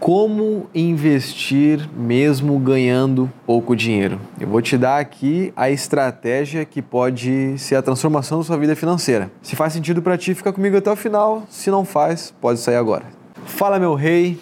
Como investir mesmo ganhando pouco dinheiro? Eu vou te dar aqui a estratégia que pode ser a transformação da sua vida financeira. Se faz sentido para ti, fica comigo até o final. Se não faz, pode sair agora. Fala, meu rei.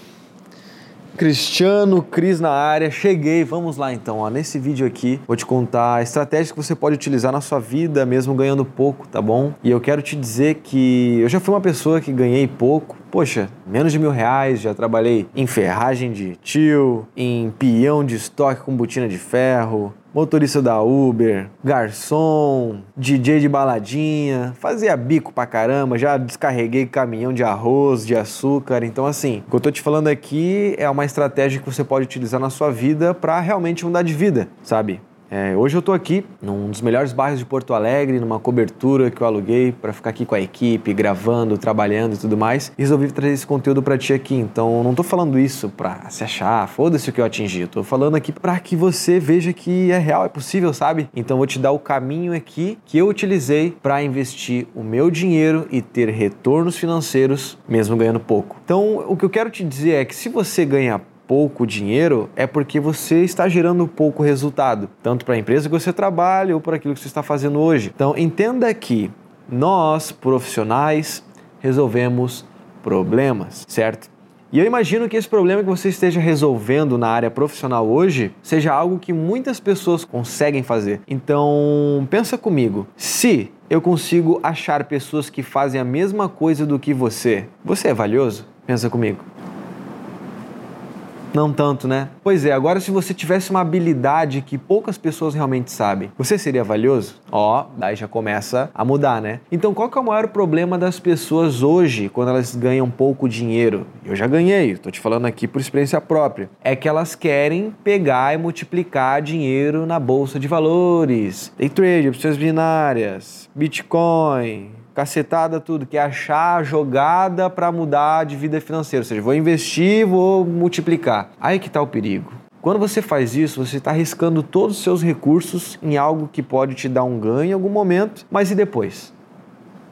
Cristiano Cris na área, cheguei. Vamos lá então. Ó. Nesse vídeo aqui vou te contar a estratégia que você pode utilizar na sua vida, mesmo ganhando pouco, tá bom? E eu quero te dizer que eu já fui uma pessoa que ganhei pouco. Poxa, menos de mil reais, já trabalhei em ferragem de tio, em peão de estoque com botina de ferro, motorista da Uber, garçom, DJ de baladinha, fazia bico pra caramba, já descarreguei caminhão de arroz, de açúcar. Então, assim, o que eu tô te falando aqui é uma estratégia que você pode utilizar na sua vida para realmente mudar de vida, sabe? É, hoje eu estou aqui num dos melhores bairros de Porto Alegre, numa cobertura que eu aluguei para ficar aqui com a equipe, gravando, trabalhando e tudo mais. E resolvi trazer esse conteúdo para ti aqui. Então, não estou falando isso para se achar, foda-se o que eu atingi. Estou falando aqui para que você veja que é real, é possível, sabe? Então, vou te dar o caminho aqui que eu utilizei para investir o meu dinheiro e ter retornos financeiros, mesmo ganhando pouco. Então, o que eu quero te dizer é que se você ganha pouco dinheiro é porque você está gerando pouco resultado, tanto para a empresa que você trabalha ou para aquilo que você está fazendo hoje. Então, entenda que nós, profissionais, resolvemos problemas, certo? E eu imagino que esse problema que você esteja resolvendo na área profissional hoje seja algo que muitas pessoas conseguem fazer. Então, pensa comigo. Se eu consigo achar pessoas que fazem a mesma coisa do que você, você é valioso? Pensa comigo. Não tanto, né? Pois é, agora se você tivesse uma habilidade que poucas pessoas realmente sabem, você seria valioso? Ó, daí já começa a mudar, né? Então qual que é o maior problema das pessoas hoje quando elas ganham pouco dinheiro? Eu já ganhei, tô te falando aqui por experiência própria. É que elas querem pegar e multiplicar dinheiro na bolsa de valores, day trade, opções binárias, Bitcoin, cacetada tudo, que é achar a jogada para mudar de vida financeira. Ou seja, vou investir, vou multiplicar. Aí que está o perigo. Quando você faz isso, você está arriscando todos os seus recursos em algo que pode te dar um ganho em algum momento, mas e depois?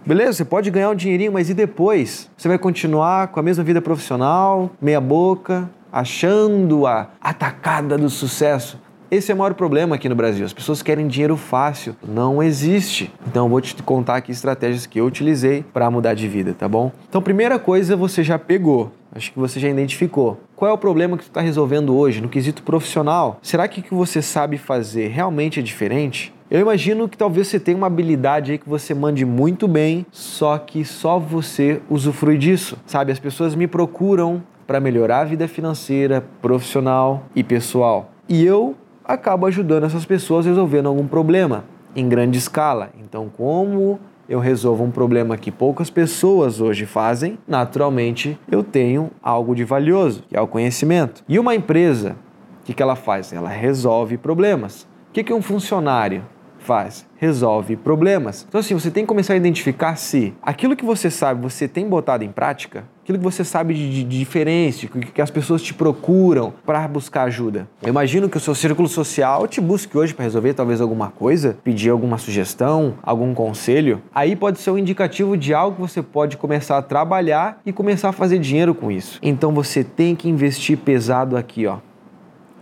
Beleza, você pode ganhar um dinheirinho, mas e depois? Você vai continuar com a mesma vida profissional, meia boca, achando a atacada do sucesso? Esse é o maior problema aqui no Brasil. As pessoas querem dinheiro fácil. Não existe. Então eu vou te contar aqui estratégias que eu utilizei para mudar de vida, tá bom? Então, primeira coisa você já pegou. Acho que você já identificou. Qual é o problema que você está resolvendo hoje no quesito profissional? Será que o que você sabe fazer realmente é diferente? Eu imagino que talvez você tenha uma habilidade aí que você mande muito bem, só que só você usufrui disso. Sabe, as pessoas me procuram para melhorar a vida financeira, profissional e pessoal. E eu acabo ajudando essas pessoas resolvendo algum problema em grande escala. Então, como eu resolvo um problema que poucas pessoas hoje fazem, naturalmente eu tenho algo de valioso, que é o conhecimento. E uma empresa, o que, que ela faz? Ela resolve problemas. O que, que um funcionário faz? Resolve problemas. Então, assim, você tem que começar a identificar se aquilo que você sabe você tem botado em prática aquilo que você sabe de, de diferente, que as pessoas te procuram para buscar ajuda. Eu imagino que o seu círculo social te busque hoje para resolver talvez alguma coisa, pedir alguma sugestão, algum conselho. Aí pode ser um indicativo de algo que você pode começar a trabalhar e começar a fazer dinheiro com isso. Então você tem que investir pesado aqui, ó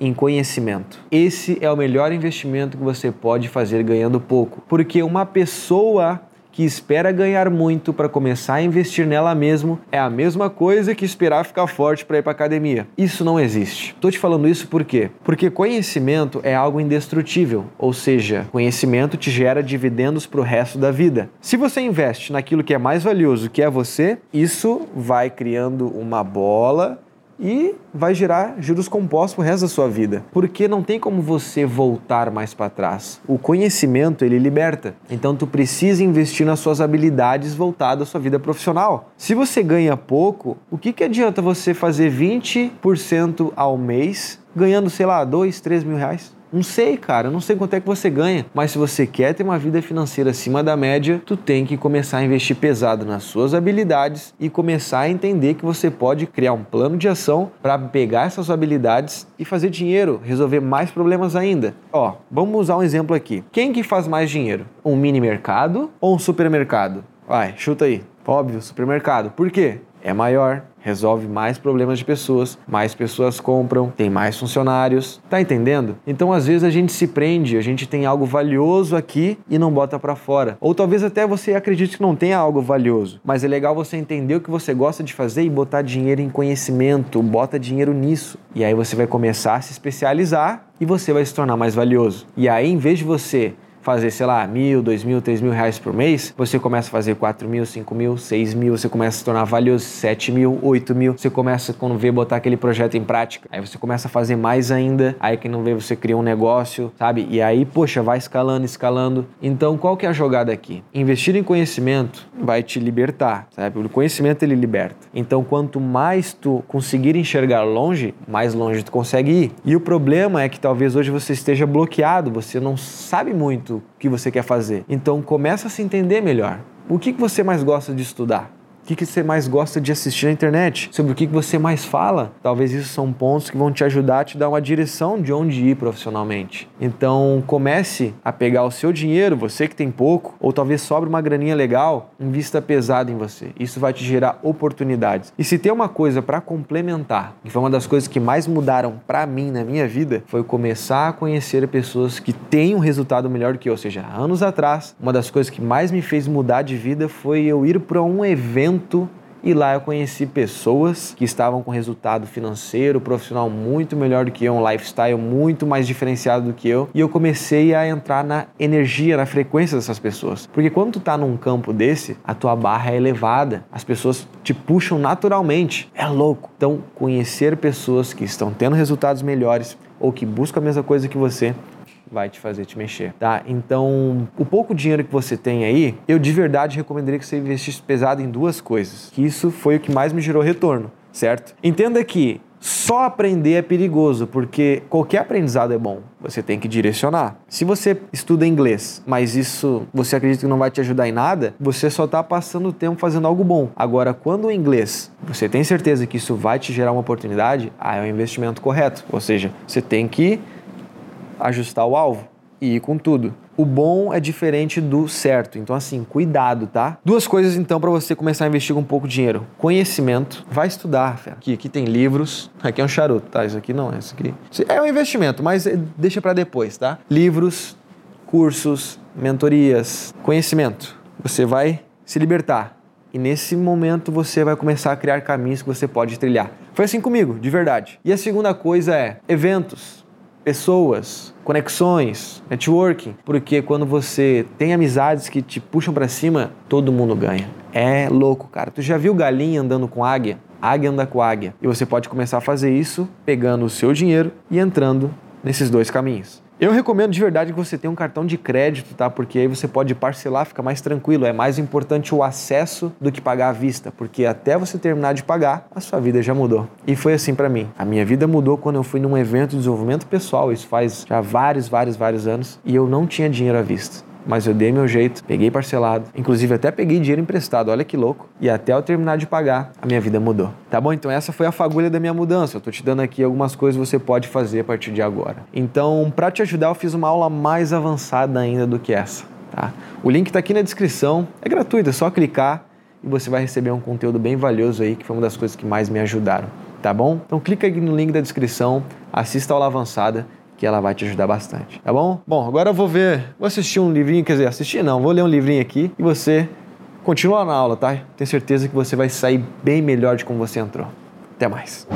em conhecimento. Esse é o melhor investimento que você pode fazer ganhando pouco, porque uma pessoa que espera ganhar muito para começar a investir nela mesmo é a mesma coisa que esperar ficar forte para ir para academia. Isso não existe. Estou te falando isso por quê? Porque conhecimento é algo indestrutível, ou seja, conhecimento te gera dividendos para o resto da vida. Se você investe naquilo que é mais valioso, que é você, isso vai criando uma bola e vai gerar juros compostos pro resto da sua vida. Porque não tem como você voltar mais para trás. O conhecimento, ele liberta. Então tu precisa investir nas suas habilidades voltadas à sua vida profissional. Se você ganha pouco, o que, que adianta você fazer 20% ao mês ganhando, sei lá, 2, 3 mil reais? Não sei, cara, não sei quanto é que você ganha, mas se você quer ter uma vida financeira acima da média, tu tem que começar a investir pesado nas suas habilidades e começar a entender que você pode criar um plano de ação para pegar essas habilidades e fazer dinheiro, resolver mais problemas ainda. Ó, vamos usar um exemplo aqui. Quem que faz mais dinheiro? Um mini mercado ou um supermercado? Vai, chuta aí. Óbvio, supermercado. Por quê? É maior, resolve mais problemas de pessoas, mais pessoas compram, tem mais funcionários. Tá entendendo? Então, às vezes a gente se prende, a gente tem algo valioso aqui e não bota para fora. Ou talvez até você acredite que não tenha algo valioso, mas é legal você entender o que você gosta de fazer e botar dinheiro em conhecimento, bota dinheiro nisso. E aí você vai começar a se especializar e você vai se tornar mais valioso. E aí, em vez de você fazer, sei lá, mil, dois mil, três mil reais por mês, você começa a fazer quatro mil, cinco mil, seis mil, você começa a se tornar valioso, sete mil, oito mil, você começa, quando vê, botar aquele projeto em prática, aí você começa a fazer mais ainda, aí que não vê, você cria um negócio, sabe? E aí, poxa, vai escalando, escalando. Então, qual que é a jogada aqui? Investir em conhecimento vai te libertar, sabe? O conhecimento, ele liberta. Então, quanto mais tu conseguir enxergar longe, mais longe tu consegue ir. E o problema é que talvez hoje você esteja bloqueado, você não sabe muito que você quer fazer. Então começa a se entender melhor. O que você mais gosta de estudar? O que, que você mais gosta de assistir na internet? Sobre o que, que você mais fala? Talvez isso são pontos que vão te ajudar a te dar uma direção de onde ir profissionalmente. Então comece a pegar o seu dinheiro, você que tem pouco, ou talvez sobre uma graninha legal, invista pesado em você. Isso vai te gerar oportunidades. E se tem uma coisa para complementar, que foi uma das coisas que mais mudaram para mim na minha vida, foi começar a conhecer pessoas que têm um resultado melhor do que eu. Ou seja, anos atrás, uma das coisas que mais me fez mudar de vida foi eu ir para um evento evento e lá eu conheci pessoas que estavam com resultado financeiro, profissional muito melhor do que eu, um lifestyle muito mais diferenciado do que eu, e eu comecei a entrar na energia, na frequência dessas pessoas. Porque quando tu tá num campo desse, a tua barra é elevada, as pessoas te puxam naturalmente. É louco. Então, conhecer pessoas que estão tendo resultados melhores ou que buscam a mesma coisa que você vai te fazer te mexer, tá? Então, o pouco dinheiro que você tem aí, eu de verdade recomendaria que você investisse pesado em duas coisas. Que isso foi o que mais me gerou retorno, certo? Entenda que só aprender é perigoso, porque qualquer aprendizado é bom. Você tem que direcionar. Se você estuda inglês, mas isso você acredita que não vai te ajudar em nada, você só está passando o tempo fazendo algo bom. Agora, quando o inglês, você tem certeza que isso vai te gerar uma oportunidade, ah, é o investimento correto. Ou seja, você tem que ajustar o alvo e ir com tudo. O bom é diferente do certo, então assim, cuidado, tá? Duas coisas então para você começar a investir com um pouco de dinheiro. Conhecimento, vai estudar, fera. Aqui, aqui tem livros, aqui é um charuto, tá? Isso aqui não é, isso aqui é um investimento, mas eh, deixa para depois, tá? Livros, cursos, mentorias, conhecimento. Você vai se libertar. E nesse momento você vai começar a criar caminhos que você pode trilhar. Foi assim comigo, de verdade. E a segunda coisa é eventos pessoas, conexões, networking, porque quando você tem amizades que te puxam para cima, todo mundo ganha. É louco, cara. Tu já viu galinha andando com águia? Águia anda com águia. E você pode começar a fazer isso pegando o seu dinheiro e entrando nesses dois caminhos. Eu recomendo de verdade que você tenha um cartão de crédito, tá? Porque aí você pode parcelar, fica mais tranquilo. É mais importante o acesso do que pagar à vista, porque até você terminar de pagar, a sua vida já mudou. E foi assim para mim. A minha vida mudou quando eu fui num evento de desenvolvimento pessoal, isso faz já vários, vários, vários anos, e eu não tinha dinheiro à vista mas eu dei meu jeito, peguei parcelado, inclusive até peguei dinheiro emprestado, olha que louco. E até eu terminar de pagar, a minha vida mudou. Tá bom? Então essa foi a fagulha da minha mudança. Eu tô te dando aqui algumas coisas que você pode fazer a partir de agora. Então, para te ajudar, eu fiz uma aula mais avançada ainda do que essa, tá? O link tá aqui na descrição, é gratuito, é só clicar e você vai receber um conteúdo bem valioso aí, que foi uma das coisas que mais me ajudaram, tá bom? Então clica aqui no link da descrição, assista a aula avançada que ela vai te ajudar bastante, tá bom? Bom, agora eu vou ver, vou assistir um livrinho, quer dizer, assistir não, vou ler um livrinho aqui e você continua na aula, tá? Tenho certeza que você vai sair bem melhor de como você entrou. Até mais.